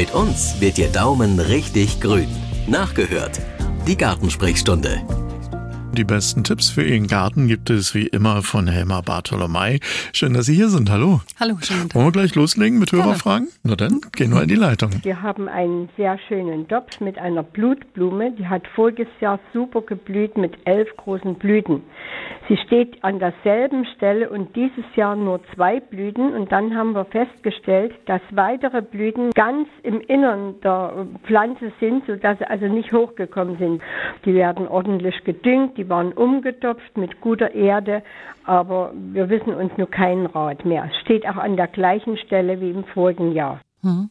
Mit uns wird Ihr Daumen richtig grün. Nachgehört. Die Gartensprechstunde. Die besten Tipps für Ihren Garten gibt es wie immer von Helma Bartolomei. Schön, dass Sie hier sind. Hallo. Hallo, schönen Tag. Wollen wir gleich loslegen mit Hörerfragen? Na dann, gehen wir in die Leitung. Wir haben einen sehr schönen Topf mit einer Blutblume. Die hat voriges Jahr super geblüht mit elf großen Blüten. Sie steht an derselben Stelle und dieses Jahr nur zwei Blüten. Und dann haben wir festgestellt, dass weitere Blüten ganz im Innern der Pflanze sind, sodass sie also nicht hochgekommen sind. Die werden ordentlich gedüngt, die waren umgetopft mit guter Erde, aber wir wissen uns nur keinen Rat mehr. Steht auch an der gleichen Stelle wie im vorigen Jahr. Mhm.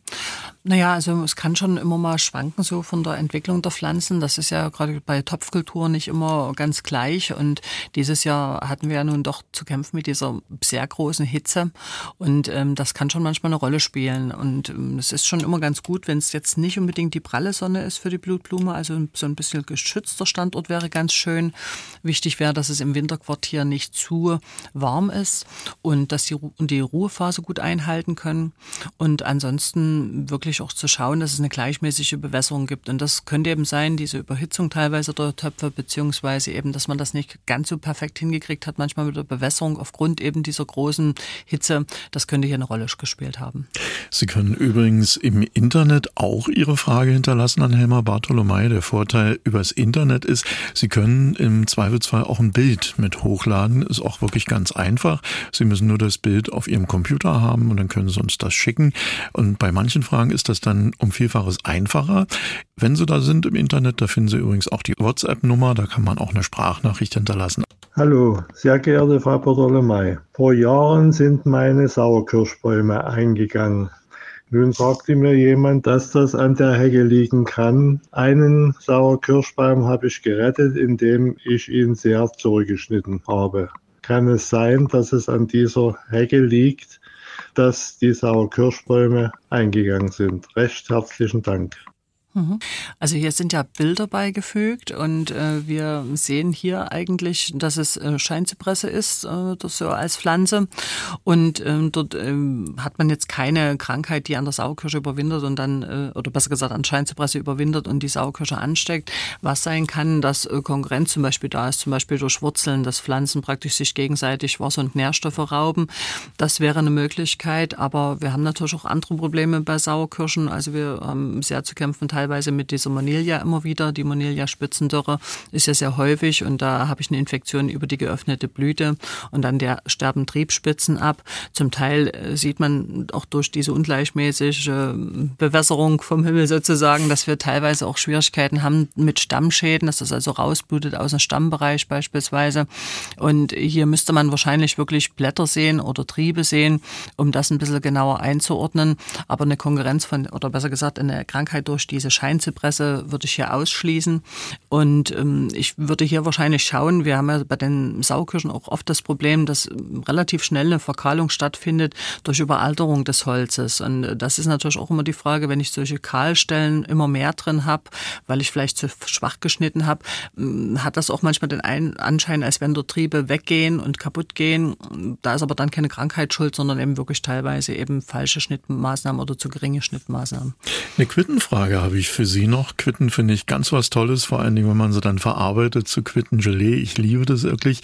Naja, also es kann schon immer mal schwanken so von der Entwicklung der Pflanzen. Das ist ja gerade bei Topfkulturen nicht immer ganz gleich. Und dieses Jahr hatten wir ja nun doch zu kämpfen mit dieser sehr großen Hitze. Und ähm, das kann schon manchmal eine Rolle spielen. Und ähm, es ist schon immer ganz gut, wenn es jetzt nicht unbedingt die pralle Sonne ist für die Blutblume. Also so ein bisschen geschützter Standort wäre ganz schön. Wichtig wäre, dass es im Winterquartier nicht zu warm ist und dass die, die Ruhephase gut einhalten können. Und ansonsten wirklich wirklich auch zu schauen, dass es eine gleichmäßige Bewässerung gibt. Und das könnte eben sein, diese Überhitzung teilweise der Töpfe, beziehungsweise eben, dass man das nicht ganz so perfekt hingekriegt hat, manchmal mit der Bewässerung aufgrund eben dieser großen Hitze. Das könnte hier eine Rolle gespielt haben. Sie können übrigens im Internet auch Ihre Frage hinterlassen an Helma Bartolomei. Der Vorteil übers Internet ist, Sie können im Zweifelsfall auch ein Bild mit hochladen. Ist auch wirklich ganz einfach. Sie müssen nur das Bild auf Ihrem Computer haben und dann können Sie uns das schicken. Und bei manchen Fragen ist ist das dann um Vielfaches einfacher. Wenn Sie da sind im Internet, da finden Sie übrigens auch die WhatsApp-Nummer, da kann man auch eine Sprachnachricht hinterlassen. Hallo, sehr geehrte Frau Bartolomei. Vor Jahren sind meine Sauerkirschbäume eingegangen. Nun sagte mir jemand, dass das an der Hecke liegen kann. Einen Sauerkirschbaum habe ich gerettet, indem ich ihn sehr zurückgeschnitten habe. Kann es sein, dass es an dieser Hecke liegt, dass die Sauerkirschbäume eingegangen sind. Recht herzlichen Dank. Also hier sind ja Bilder beigefügt und äh, wir sehen hier eigentlich, dass es äh, Scheinzypresse ist, äh, das so als Pflanze. Und ähm, dort ähm, hat man jetzt keine Krankheit, die an der Sauerkirsche überwintert und dann, äh, oder besser gesagt an Scheinzypresse überwintert und die Sauerkirsche ansteckt. Was sein kann, dass äh, Konkurrenz zum Beispiel da ist, zum Beispiel durch Wurzeln, dass Pflanzen praktisch sich gegenseitig Wasser und Nährstoffe rauben. Das wäre eine Möglichkeit, aber wir haben natürlich auch andere Probleme bei Sauerkirschen. Also wir haben sehr zu kämpfen mit dieser Monilia immer wieder. Die Monilia-Spitzendürre ist ja sehr häufig und da habe ich eine Infektion über die geöffnete Blüte und dann der sterben Triebspitzen ab. Zum Teil äh, sieht man auch durch diese ungleichmäßige äh, Bewässerung vom Himmel sozusagen, dass wir teilweise auch Schwierigkeiten haben mit Stammschäden, dass das also rausblutet aus dem Stammbereich beispielsweise. Und hier müsste man wahrscheinlich wirklich Blätter sehen oder Triebe sehen, um das ein bisschen genauer einzuordnen. Aber eine Konkurrenz von, oder besser gesagt, eine Krankheit durch diese diese Scheinzypresse würde ich hier ausschließen. Und ähm, ich würde hier wahrscheinlich schauen, wir haben ja bei den Saukirschen auch oft das Problem, dass ähm, relativ schnell eine Verkahlung stattfindet durch Überalterung des Holzes. Und äh, das ist natürlich auch immer die Frage, wenn ich solche Kahlstellen immer mehr drin habe, weil ich vielleicht zu schwach geschnitten habe, ähm, hat das auch manchmal den Anschein, als wenn dort Triebe weggehen und kaputt gehen. Da ist aber dann keine Krankheit schuld, sondern eben wirklich teilweise eben falsche Schnittmaßnahmen oder zu geringe Schnittmaßnahmen. Eine Quittenfrage habe ich ich für Sie noch. Quitten finde ich ganz was Tolles, vor allen Dingen, wenn man sie dann verarbeitet zu Quittengelee. Ich liebe das wirklich.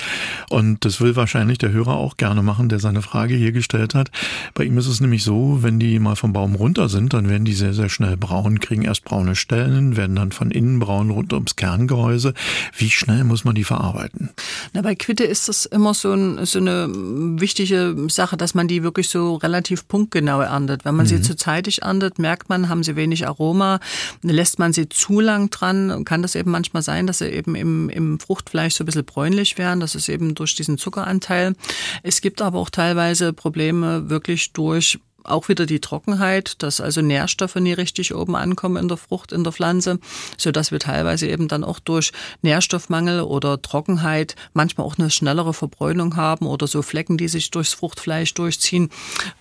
Und das will wahrscheinlich der Hörer auch gerne machen, der seine Frage hier gestellt hat. Bei ihm ist es nämlich so, wenn die mal vom Baum runter sind, dann werden die sehr, sehr schnell braun, kriegen erst braune Stellen, werden dann von innen braun rund ums Kerngehäuse. Wie schnell muss man die verarbeiten? Na, bei Quitte ist das immer so, ein, so eine wichtige Sache, dass man die wirklich so relativ punktgenau erntet. Wenn man mhm. sie zu zeitig erntet, merkt man, haben sie wenig Aroma. Lässt man sie zu lang dran, kann das eben manchmal sein, dass sie eben im, im Fruchtfleisch so ein bisschen bräunlich werden. Das ist eben durch diesen Zuckeranteil. Es gibt aber auch teilweise Probleme wirklich durch auch wieder die Trockenheit, dass also Nährstoffe nie richtig oben ankommen in der Frucht, in der Pflanze, so dass wir teilweise eben dann auch durch Nährstoffmangel oder Trockenheit manchmal auch eine schnellere Verbräunung haben oder so Flecken, die sich durchs Fruchtfleisch durchziehen,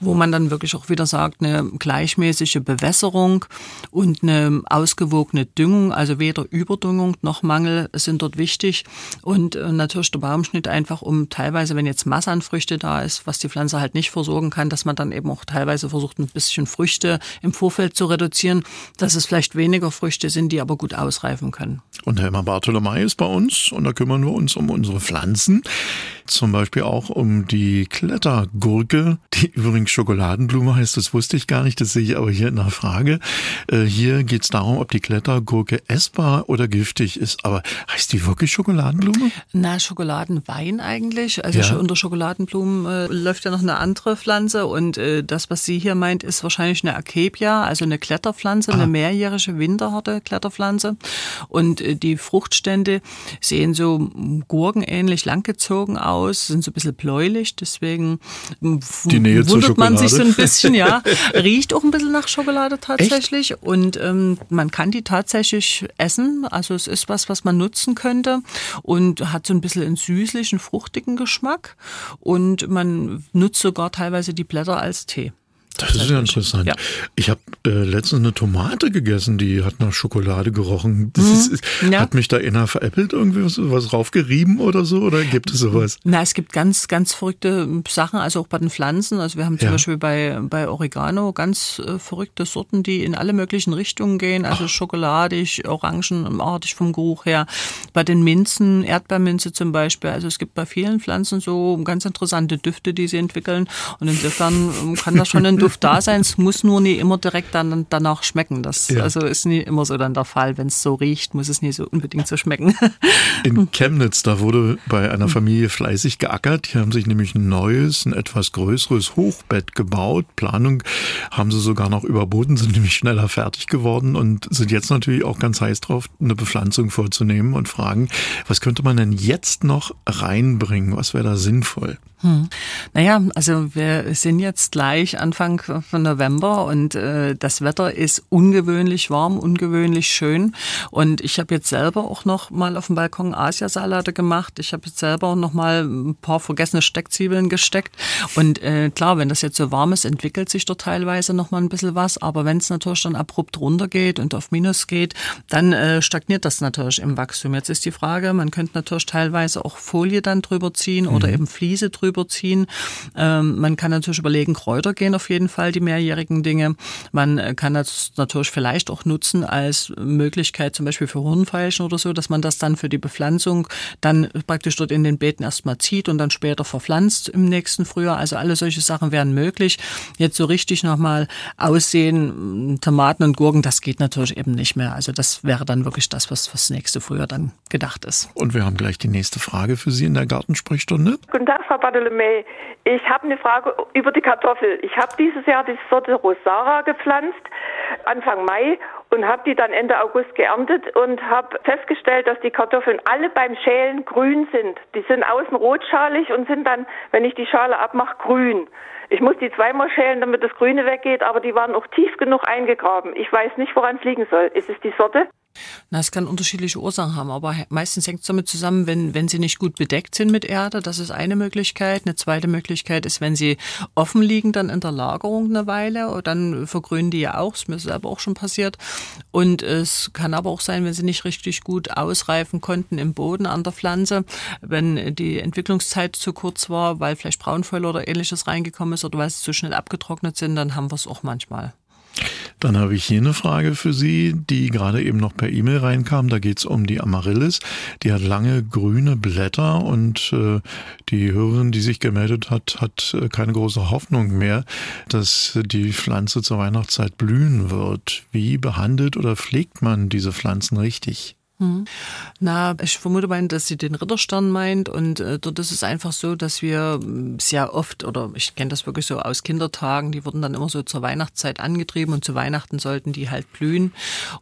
wo man dann wirklich auch wieder sagt, eine gleichmäßige Bewässerung und eine ausgewogene Düngung, also weder Überdüngung noch Mangel sind dort wichtig. Und äh, natürlich der Baumschnitt einfach um teilweise, wenn jetzt Masse an Früchte da ist, was die Pflanze halt nicht versorgen kann, dass man dann eben auch teilweise teilweise versucht, ein bisschen Früchte im Vorfeld zu reduzieren, dass es vielleicht weniger Früchte sind, die aber gut ausreifen können. Und Helma Bartolomei ist bei uns und da kümmern wir uns um unsere Pflanzen. Zum Beispiel auch um die Klettergurke, die übrigens Schokoladenblume heißt, das wusste ich gar nicht, das sehe ich aber hier in der Frage. Äh, hier geht es darum, ob die Klettergurke essbar oder giftig ist. Aber heißt die wirklich Schokoladenblume? Na, Schokoladenwein eigentlich. Also ja. unter Schokoladenblumen äh, läuft ja noch eine andere Pflanze und äh, das, was sie hier meint, ist wahrscheinlich eine Akebia, also eine Kletterpflanze, ah. eine mehrjährige winterharte Kletterpflanze. Und äh, die Fruchtstände sehen so gurkenähnlich langgezogen aus aus, sind so ein bisschen bläulich, deswegen Die Nähe wundert man sich so ein bisschen, ja. Riecht auch ein bisschen nach Schokolade tatsächlich Echt? und ähm, man kann die tatsächlich essen. Also es ist was, was man nutzen könnte und hat so ein bisschen einen süßlichen, fruchtigen Geschmack und man nutzt sogar teilweise die Blätter als Tee. Das ist ja interessant. Ja. Ich habe äh, letztens eine Tomate gegessen, die hat nach Schokolade gerochen. Das mhm. ist, ja. Hat mich da einer veräppelt irgendwie was, was raufgerieben oder so? Oder gibt es sowas? Na, es gibt ganz, ganz verrückte Sachen, also auch bei den Pflanzen. Also wir haben zum ja. Beispiel bei, bei Oregano ganz äh, verrückte Sorten, die in alle möglichen Richtungen gehen. Also Ach. schokoladig, orangenartig vom Geruch her. Bei den Minzen, Erdbeerminze zum Beispiel. Also es gibt bei vielen Pflanzen so ganz interessante Düfte, die sie entwickeln. Und insofern ähm, kann das schon ein Duft da sein. Es muss nur nie immer direkt dann danach schmecken. Das ja. also ist nie immer so dann der Fall. Wenn es so riecht, muss es nie so unbedingt so schmecken. In Chemnitz, da wurde bei einer Familie fleißig geackert. Die haben sich nämlich ein neues, ein etwas größeres Hochbett gebaut. Planung haben sie sogar noch überboten, sind nämlich schneller fertig geworden und sind jetzt natürlich auch ganz heiß drauf, eine Bepflanzung vorzunehmen und fragen, was könnte man denn jetzt noch reinbringen? Was wäre da sinnvoll? Hm. Naja, also wir sind jetzt gleich Anfang von November und äh, das Wetter ist ungewöhnlich warm, ungewöhnlich schön. Und ich habe jetzt selber auch noch mal auf dem Balkon Asiasalate gemacht. Ich habe jetzt selber auch noch mal ein paar vergessene Steckzwiebeln gesteckt. Und äh, klar, wenn das jetzt so warm ist, entwickelt sich dort teilweise noch mal ein bisschen was. Aber wenn es natürlich dann abrupt runtergeht und auf Minus geht, dann äh, stagniert das natürlich im Wachstum. Jetzt ist die Frage, man könnte natürlich teilweise auch Folie dann drüber ziehen mhm. oder eben Fliese drüber überziehen. Ähm, man kann natürlich überlegen, Kräuter gehen auf jeden Fall, die mehrjährigen Dinge. Man äh, kann das natürlich vielleicht auch nutzen als Möglichkeit zum Beispiel für Hornfeilchen oder so, dass man das dann für die Bepflanzung dann praktisch dort in den Beeten erstmal zieht und dann später verpflanzt im nächsten Frühjahr. Also alle solche Sachen wären möglich. Jetzt so richtig nochmal aussehen, Tomaten und Gurken, das geht natürlich eben nicht mehr. Also das wäre dann wirklich das, was fürs nächste Frühjahr dann gedacht ist. Und wir haben gleich die nächste Frage für Sie in der Gartensprechstunde. Guten Tag, Frau Badel Bartholomew. Ich habe eine Frage über die Kartoffel. Ich habe dieses Jahr die Sorte Rosara gepflanzt, Anfang Mai, und habe die dann Ende August geerntet und habe festgestellt, dass die Kartoffeln alle beim Schälen grün sind. Die sind außen rotschalig und sind dann, wenn ich die Schale abmache, grün. Ich muss die zweimal schälen, damit das Grüne weggeht, aber die waren auch tief genug eingegraben. Ich weiß nicht, woran es liegen soll. Ist es die Sorte? Na, es kann unterschiedliche Ursachen haben, aber meistens hängt es damit zusammen, wenn, wenn sie nicht gut bedeckt sind mit Erde. Das ist eine Möglichkeit. Eine zweite Möglichkeit ist, wenn sie offen liegen, dann in der Lagerung eine Weile, dann vergrünen die ja auch. Das ist selber auch schon passiert. Und es kann aber auch sein, wenn sie nicht richtig gut ausreifen konnten im Boden an der Pflanze, wenn die Entwicklungszeit zu kurz war, weil vielleicht Braunfäule oder ähnliches reingekommen ist oder weil sie zu schnell abgetrocknet sind, dann haben wir es auch manchmal. Dann habe ich hier eine Frage für Sie, die gerade eben noch per E-Mail reinkam. Da geht es um die Amaryllis. Die hat lange grüne Blätter und äh, die Hörerin, die sich gemeldet hat, hat äh, keine große Hoffnung mehr, dass die Pflanze zur Weihnachtszeit blühen wird. Wie behandelt oder pflegt man diese Pflanzen richtig? Hm. Na, ich vermute mal, dass sie den Ritterstern meint und äh, dort ist es einfach so, dass wir hm, sehr oft, oder ich kenne das wirklich so aus Kindertagen, die wurden dann immer so zur Weihnachtszeit angetrieben und zu Weihnachten sollten die halt blühen.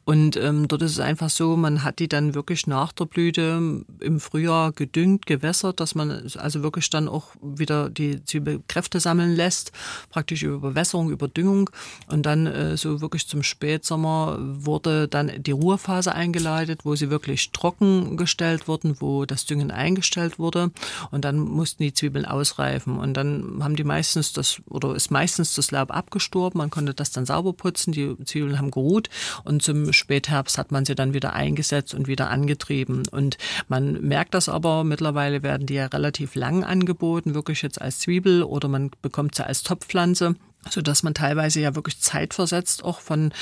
Und ähm, dort ist es einfach so, man hat die dann wirklich nach der Blüte im Frühjahr gedüngt, gewässert, dass man also wirklich dann auch wieder die Zwiebelkräfte sammeln lässt, praktisch über Bewässerung, über Düngung. Und dann äh, so wirklich zum Spätsommer wurde dann die Ruhephase eingeleitet, wo sie sie wirklich trocken gestellt wurden, wo das Düngen eingestellt wurde. Und dann mussten die Zwiebeln ausreifen. Und dann haben die meistens das, oder ist meistens das Laub abgestorben. Man konnte das dann sauber putzen. Die Zwiebeln haben geruht. Und zum Spätherbst hat man sie dann wieder eingesetzt und wieder angetrieben. Und man merkt das aber, mittlerweile werden die ja relativ lang angeboten, wirklich jetzt als Zwiebel oder man bekommt sie als Topfpflanze. so dass man teilweise ja wirklich zeitversetzt auch von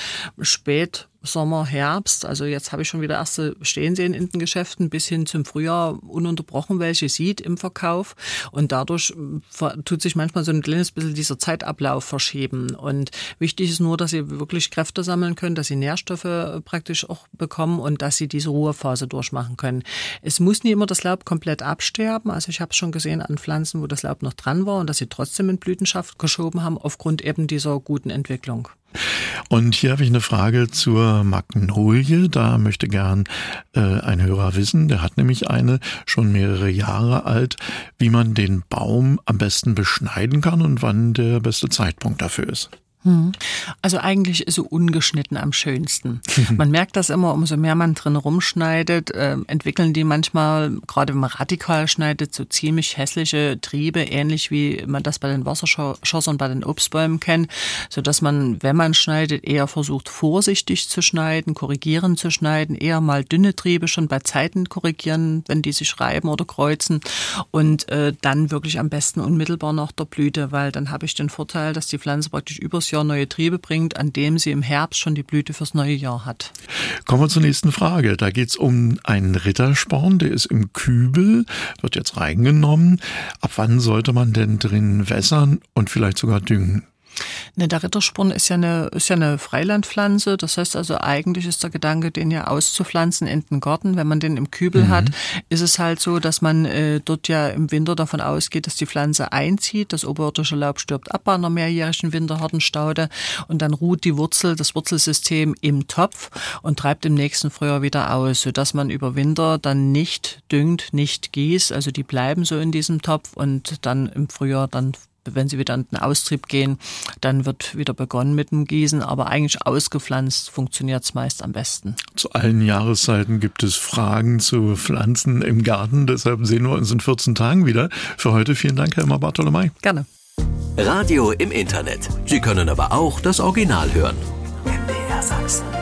spät Sommer, Herbst, also jetzt habe ich schon wieder erste stehen sehen in den Geschäften, bis hin zum Frühjahr ununterbrochen welche sieht im Verkauf. Und dadurch äh, tut sich manchmal so ein kleines bisschen dieser Zeitablauf verschieben. Und wichtig ist nur, dass sie wirklich Kräfte sammeln können, dass sie Nährstoffe äh, praktisch auch bekommen und dass sie diese Ruhephase durchmachen können. Es muss nie immer das Laub komplett absterben. Also ich habe es schon gesehen an Pflanzen, wo das Laub noch dran war und dass sie trotzdem in Blütenschaft geschoben haben, aufgrund eben dieser guten Entwicklung. Und hier habe ich eine Frage zur Magnolie. Da möchte gern äh, ein Hörer wissen, der hat nämlich eine schon mehrere Jahre alt, wie man den Baum am besten beschneiden kann und wann der beste Zeitpunkt dafür ist. Hm. Also eigentlich so ungeschnitten am schönsten. Man merkt das immer, umso mehr man drin rumschneidet, äh, entwickeln die manchmal, gerade wenn man radikal schneidet, so ziemlich hässliche Triebe, ähnlich wie man das bei den Wasserschossern, bei den Obstbäumen kennt, so dass man, wenn man schneidet, eher versucht vorsichtig zu schneiden, korrigieren zu schneiden, eher mal dünne Triebe schon bei Zeiten korrigieren, wenn die sich reiben oder kreuzen und äh, dann wirklich am besten unmittelbar nach der Blüte, weil dann habe ich den Vorteil, dass die Pflanze praktisch übers Jahr neue Triebe bringt, an dem sie im Herbst schon die Blüte fürs neue Jahr hat. Kommen wir zur nächsten Frage. Da geht es um einen Rittersporn, der ist im Kübel, wird jetzt reingenommen. Ab wann sollte man denn drin wässern und vielleicht sogar düngen? Ne, der Rittersporn ist ja eine, ist ja eine Freilandpflanze. Das heißt also, eigentlich ist der Gedanke, den ja auszupflanzen in den Garten. Wenn man den im Kübel mhm. hat, ist es halt so, dass man äh, dort ja im Winter davon ausgeht, dass die Pflanze einzieht. Das oberirdische Laub stirbt ab bei einer mehrjährigen Winterhartenstaude und dann ruht die Wurzel, das Wurzelsystem im Topf und treibt im nächsten Frühjahr wieder aus, sodass man über Winter dann nicht düngt, nicht gießt. Also die bleiben so in diesem Topf und dann im Frühjahr dann wenn sie wieder in den Austrieb gehen, dann wird wieder begonnen mit dem Gießen. Aber eigentlich ausgepflanzt funktioniert es meist am besten. Zu allen Jahreszeiten gibt es Fragen zu Pflanzen im Garten. Deshalb sehen wir uns in 14 Tagen wieder. Für heute vielen Dank, Herr Emma Bartolomei. Gerne. Radio im Internet. Sie können aber auch das Original hören. MDR Sachsen.